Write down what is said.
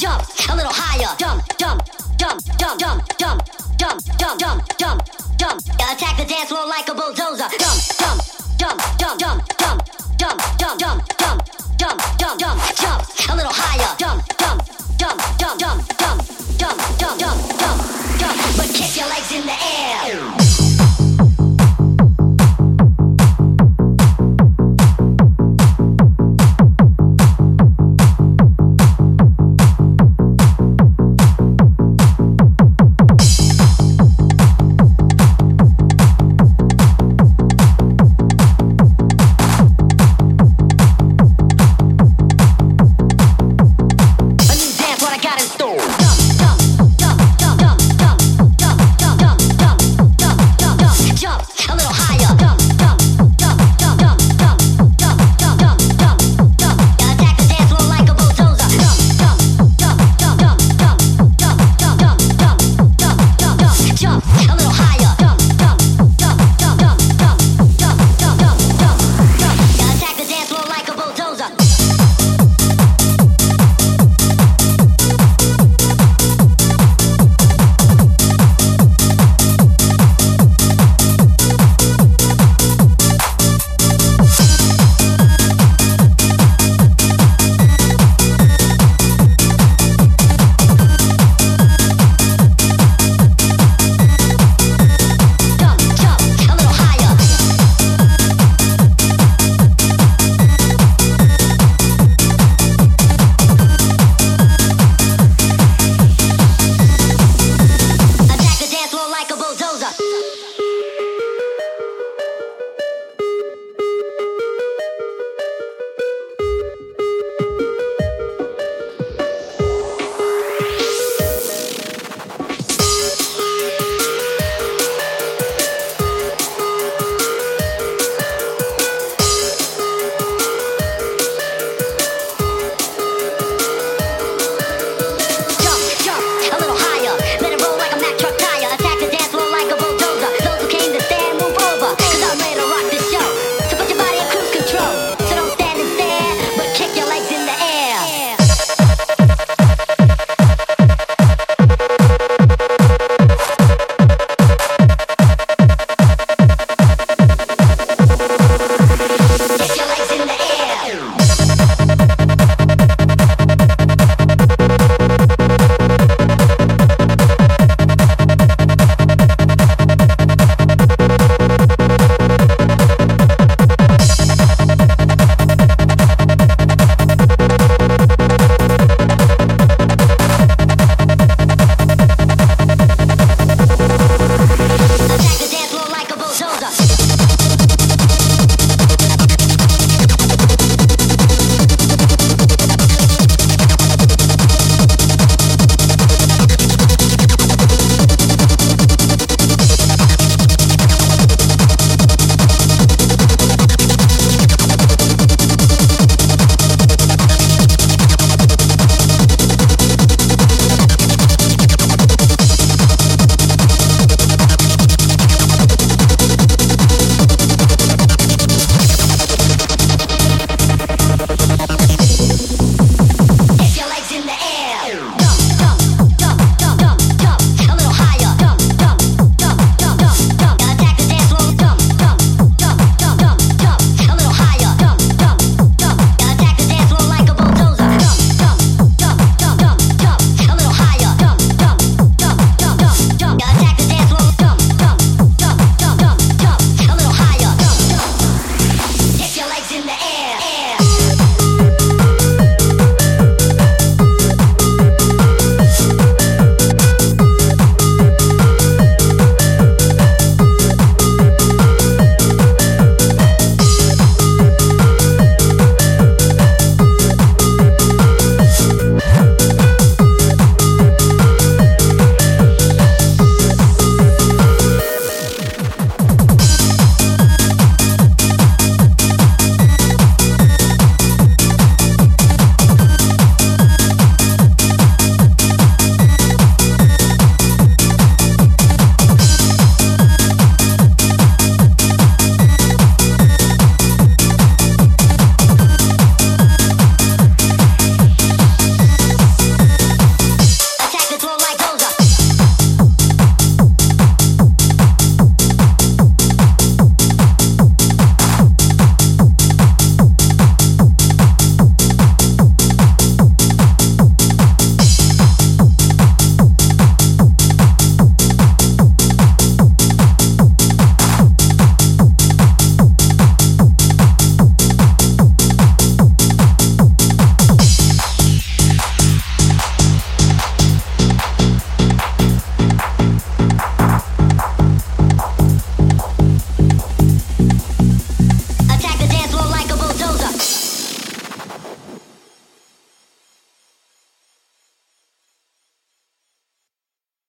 jump a little higher, jump.